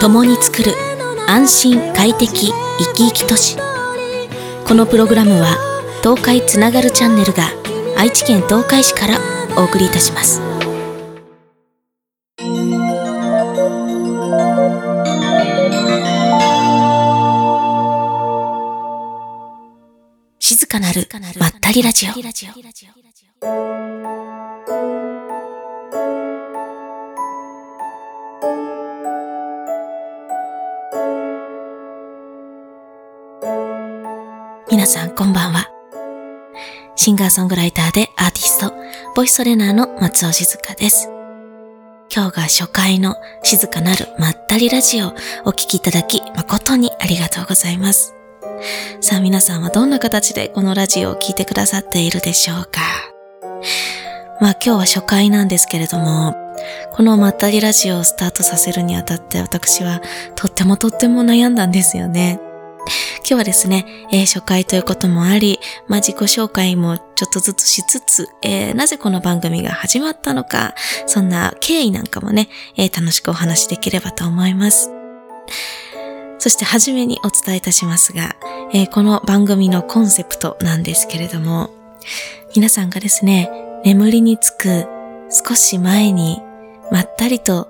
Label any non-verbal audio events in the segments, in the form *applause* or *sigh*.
共に作る安心快適生き生き都市。このプログラムは東海つながるチャンネルが愛知県東海市からお送りいたします。静かなるまったりラジオ。皆さんこんばんは。シンガーソングライターでアーティスト、ボイストレーナーの松尾静香です。今日が初回の静かなるまったりラジオをお聴きいただき誠にありがとうございます。さあ皆さんはどんな形でこのラジオを聴いてくださっているでしょうかまあ今日は初回なんですけれども、このまったりラジオをスタートさせるにあたって私はとってもとっても悩んだんですよね。今日はですね、えー、初回ということもあり、まあ、自己紹介もちょっとずつしつつ、えー、なぜこの番組が始まったのか、そんな経緯なんかもね、えー、楽しくお話しできればと思います。そしてはじめにお伝えいたしますが、えこの番組のコンセプトなんですけれども、皆さんがですね、眠りにつく少し前にまったりと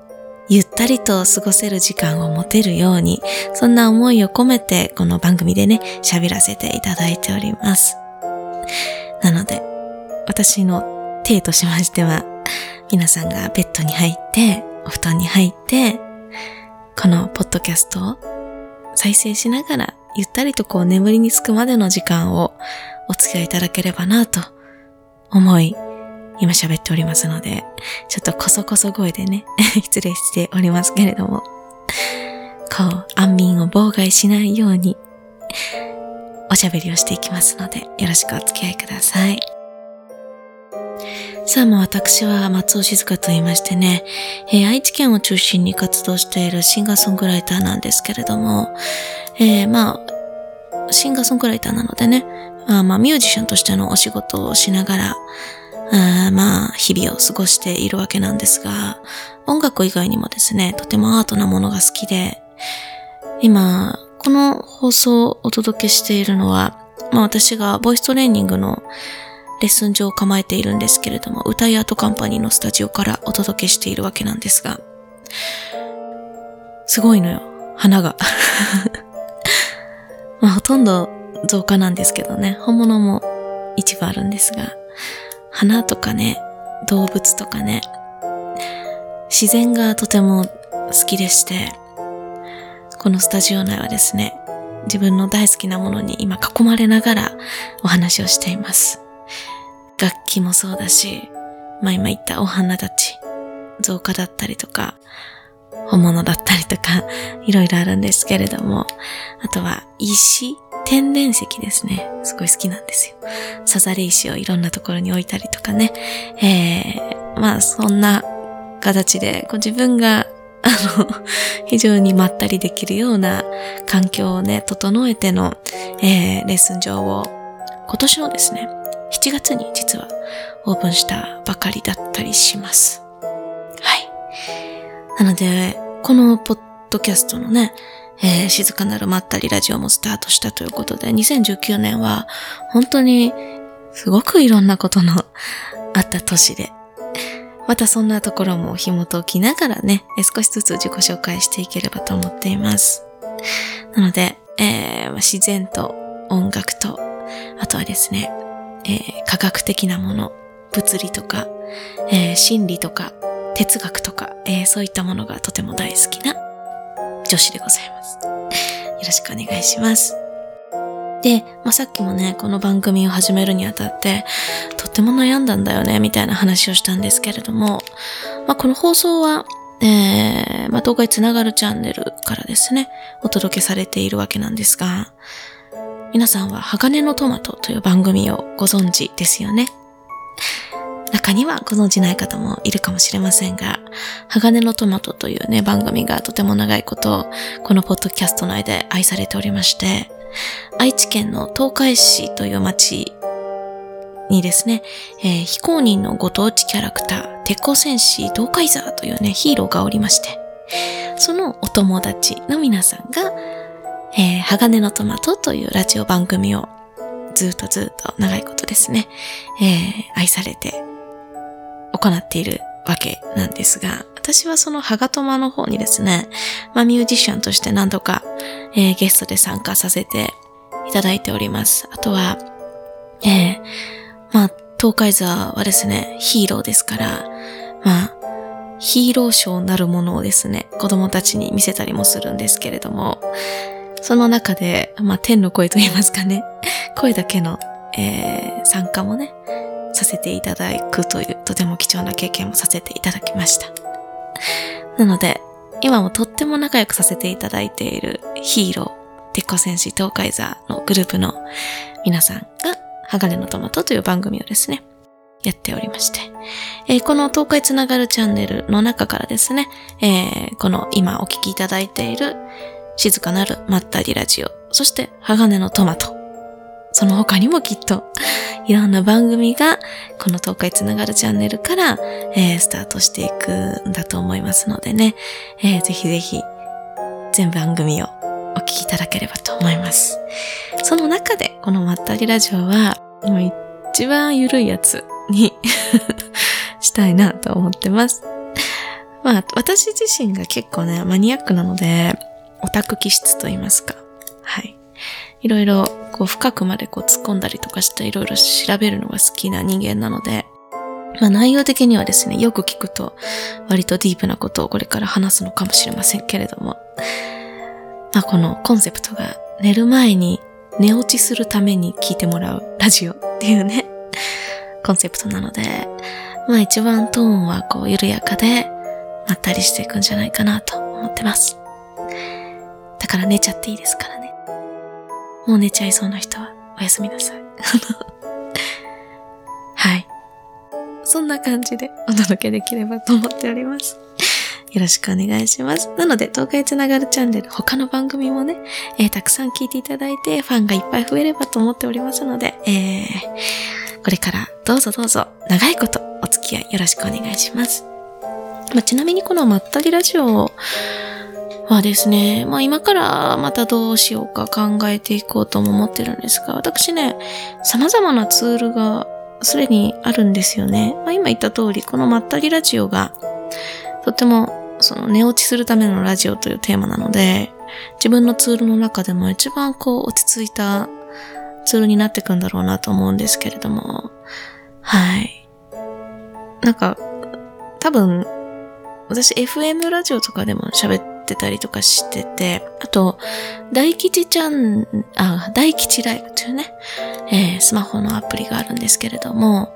ゆったりと過ごせる時間を持てるように、そんな思いを込めてこの番組でね、喋らせていただいております。なので、私の体としましては、皆さんがベッドに入って、お布団に入って、このポッドキャストを再生しながら、ゆったりとこう眠りにつくまでの時間をお付き合いいただければなと思い、今喋っておりますので、ちょっとこそこそ声でね、*laughs* 失礼しておりますけれども、こう、安眠を妨害しないように、おしゃべりをしていきますので、よろしくお付き合いください。さあ、もう私は松尾静香と言いましてね、えー、愛知県を中心に活動しているシンガーソングライターなんですけれども、えー、まあ、シンガーソングライターなのでね、まあまあ、ミュージシャンとしてのお仕事をしながら、あまあ、日々を過ごしているわけなんですが、音楽以外にもですね、とてもアートなものが好きで、今、この放送をお届けしているのは、まあ私がボイストレーニングのレッスン場を構えているんですけれども、歌いアートカンパニーのスタジオからお届けしているわけなんですが、すごいのよ、花が。*laughs* まあほとんど増加なんですけどね、本物も一部あるんですが、花とかね、動物とかね、自然がとても好きでして、このスタジオ内はですね、自分の大好きなものに今囲まれながらお話をしています。楽器もそうだし、まあ今言ったお花たち、造花だったりとか、本物だったりとか、いろいろあるんですけれども、あとは石天然石ですね。すごい好きなんですよ。サザレ石をいろんなところに置いたりとかね。えー、まあそんな形で、こう自分が *laughs* あの、非常にまったりできるような環境をね、整えての、えー、レッスン場を今年のですね、7月に実はオープンしたばかりだったりします。はい。なので、このポッドキャストのね、えー、静かなるまったりラジオもスタートしたということで、2019年は本当にすごくいろんなことのあった年で、またそんなところも紐解きながらね、少しずつ自己紹介していければと思っています。なので、えー、自然と音楽と、あとはですね、えー、科学的なもの、物理とか、えー、心理とか、哲学とか、えー、そういったものがとても大好きな女子でございます。よろしくお願いします。で、まあ、さっきもね、この番組を始めるにあたって、とっても悩んだんだよね、みたいな話をしたんですけれども、まあ、この放送は、えー、まあ、東海つながるチャンネルからですね、お届けされているわけなんですが、皆さんは鋼のトマトという番組をご存知ですよね？中にはご存じない方もいるかもしれませんが、鋼のトマトというね、番組がとても長いこと、このポッドキャスト内で愛されておりまして、愛知県の東海市という町にですね、えー、非公認のご当地キャラクター、鉄鋼戦士東海ザーというね、ヒーローがおりまして、そのお友達の皆さんが、えー、鋼のトマトというラジオ番組をずっとずっと長いことですね、えー、愛されて行っているわけなんですが、私はそのハガトマの方にですね、まあミュージシャンとして何度か、えー、ゲストで参加させていただいております。あとは、えー、まあ、東海座はですね、ヒーローですから、まあ、ヒーローショーなるものをですね、子供たちに見せたりもするんですけれども、その中で、まあ、天の声と言いますかね、声だけの、えー、参加もね、させていただくという、とても貴重な経験もさせていただきました。なので、今もとっても仲良くさせていただいているヒーロー、鉄鋼戦士東海座のグループの皆さんが、鋼のトマトという番組をですね、やっておりまして、えー、この東海つながるチャンネルの中からですね、えー、この今お聞きいただいている静かなるまったりラジオ、そして鋼のトマト、その他にもきっといろんな番組がこの東海つながるチャンネルから、えー、スタートしていくんだと思いますのでね、えー、ぜひぜひ全番組をお聞きいただければと思います。その中でこのまったりラジオは一番緩いやつに *laughs* したいなと思ってます。まあ、私自身が結構ね、マニアックなので、オタク気質と言いますか。はい。いろいろ、こう、深くまでこう突っ込んだりとかしていろいろ調べるのが好きな人間なので、まあ内容的にはですね、よく聞くと割とディープなことをこれから話すのかもしれませんけれども、まあこのコンセプトが寝る前に寝落ちするために聞いてもらうラジオっていうね、コンセプトなので、まあ一番トーンはこう緩やかで、まったりしていくんじゃないかなと思ってます。だから寝ちゃっていいですからね。もう寝ちゃいそうな人はおやすみなさい。*laughs* はい。そんな感じでお届けできればと思っております。よろしくお願いします。なので、東海つながるチャンネル、他の番組もね、えー、たくさん聞いていただいて、ファンがいっぱい増えればと思っておりますので、えー、これからどうぞどうぞ、長いことお付き合いよろしくお願いします。まあ、ちなみにこのまったりラジオをはですね、まあ今からまたどうしようか考えていこうとも思ってるんですが、私ね、様々なツールがすでにあるんですよね。まあ今言った通り、このまったりラジオがとってもその寝落ちするためのラジオというテーマなので、自分のツールの中でも一番こう落ち着いたツールになっていくんだろうなと思うんですけれども、はい。なんか、多分、私 FM ラジオとかでも喋ってたりとかしてて、あと、大吉ちゃん、あ、大吉ライブというね、えー、スマホのアプリがあるんですけれども、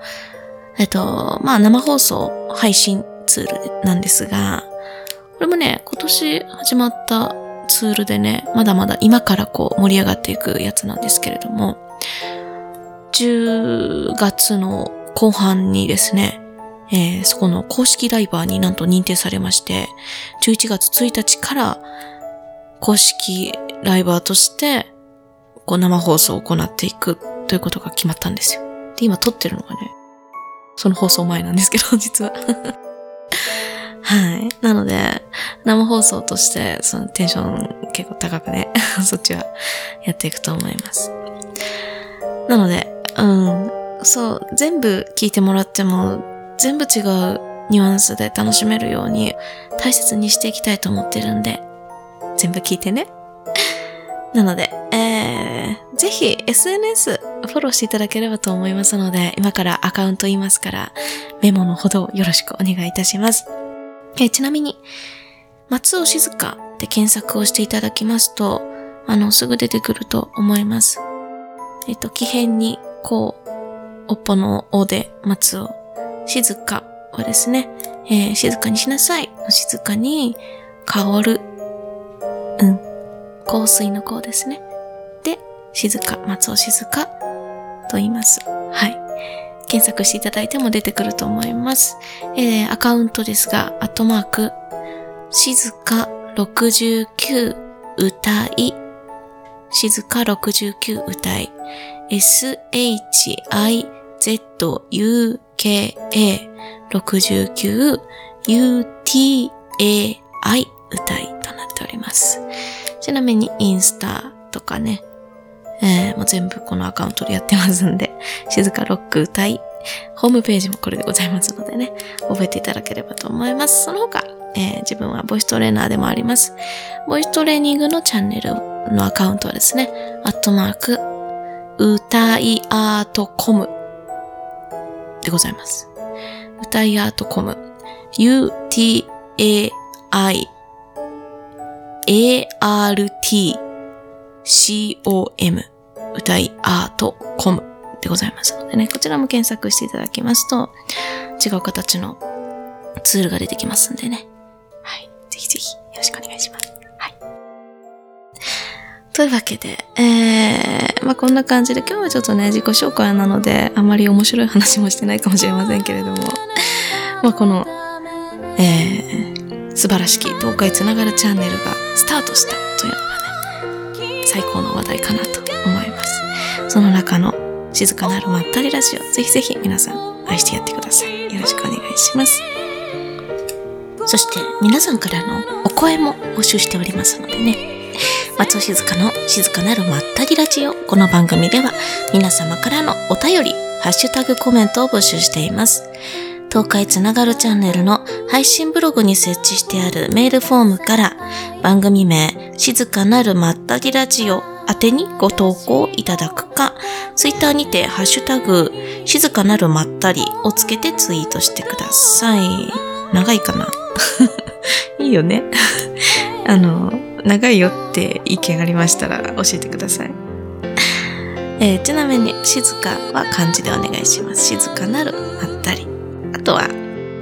えっと、まあ生放送配信ツールなんですが、これもね、今年始まったツールでね、まだまだ今からこう盛り上がっていくやつなんですけれども、10月の後半にですね、えー、そこの公式ライバーになんと認定されまして、11月1日から公式ライバーとして、こう生放送を行っていくということが決まったんですよ。で、今撮ってるのがね、その放送前なんですけど、*laughs* 実は *laughs* はい。なので、生放送として、そのテンション結構高くね、*laughs* そっちはやっていくと思います。なので、うん、そう、全部聞いてもらっても、全部違うニュアンスで楽しめるように大切にしていきたいと思ってるんで、全部聞いてね。*laughs* なので、えー、ぜひ SNS フォローしていただければと思いますので、今からアカウント言いますから、メモのほどよろしくお願いいたします。えちなみに、松尾静香で検索をしていただきますと、あの、すぐ出てくると思います。えっと、木辺に、こう、おっぽのおで松尾、静香はですね、えー、静かにしなさい静かに、香る。うん。香水の香ですね。で、静か、松尾静香と言います。はい。検索していただいても出てくると思います。えー、アカウントですが、アットマーク、静か69歌い、静か69歌い、s-h-i zuka69utai 歌いとなっておりますちなみにインスタとかね、えー、もう全部このアカウントでやってますんで、*laughs* 静かロック歌い、ホームページもこれでございますのでね、覚えていただければと思います。その他、えー、自分はボイストレーナーでもあります。ボイストレーニングのチャンネルのアカウントはですね、アットマーク、歌いアートコムでございます。歌いアートコム。u-t-a-i a-r-t-c-o-m 歌いアートコムでございますのでね、こちらも検索していただきますと、違う形のツールが出てきますんでね。はい。ぜひぜひよろしくお願いします。というわけで、えー、まあこんな感じで今日はちょっとね、自己紹介なので、あまり面白い話もしてないかもしれませんけれども、まあこの、えー、素晴らしき東海つながるチャンネルがスタートしたというのがね、最高の話題かなと思います。その中の静かなるまったりラジオ、ぜひぜひ皆さん愛してやってください。よろしくお願いします。そして皆さんからのお声も募集しておりますのでね。松尾静香の静かなるまったりラジオ。この番組では皆様からのお便り、ハッシュタグコメントを募集しています。東海つながるチャンネルの配信ブログに設置してあるメールフォームから番組名、静かなるまったりラジオ宛てにご投稿いただくか、ツイッターにてハッシュタグ、静かなるまったりをつけてツイートしてください。長いかな？*laughs* いいよねあの、長いよって意見ありましたら教えてください。*laughs* えー、ちなみに、静かは漢字でお願いします。静かなるまったり。あとは、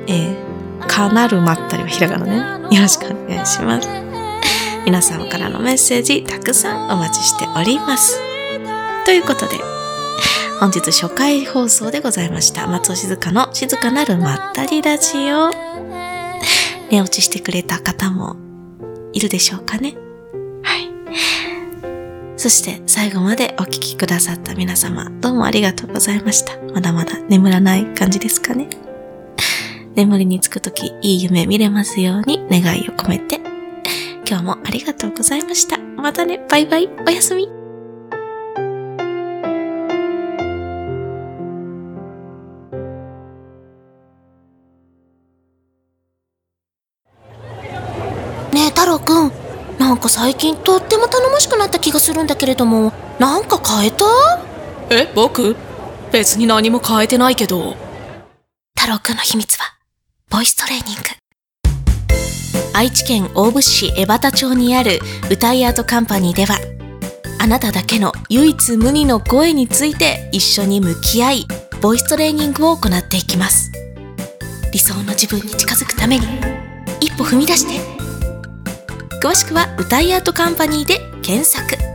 えー、かなるまったりはひらがなね。よろしくお願いします。*laughs* 皆様からのメッセージたくさんお待ちしております。ということで、本日初回放送でございました。松尾静香の静かなるまったりラジオ。寝落ちしてくれた方もいるでしょうかね。はい。そして最後までお聴きくださった皆様、どうもありがとうございました。まだまだ眠らない感じですかね。眠りにつくとき、いい夢見れますように願いを込めて今日もありがとうございました。またね、バイバイ、おやすみ。か最近とっても頼もしくなった気がするんだけれども、なんか変えた？え、僕？別に何も変えてないけど。太郎くんの秘密は、ボイストレーニング。愛知県大府市江端町にある歌いアートカンパニーではあなただけの唯一無二の声について一緒に向き合いボイストレーニングを行っていきます理想の自分に近づくために一歩踏み出して詳しくは歌いアートカンパニーで検索。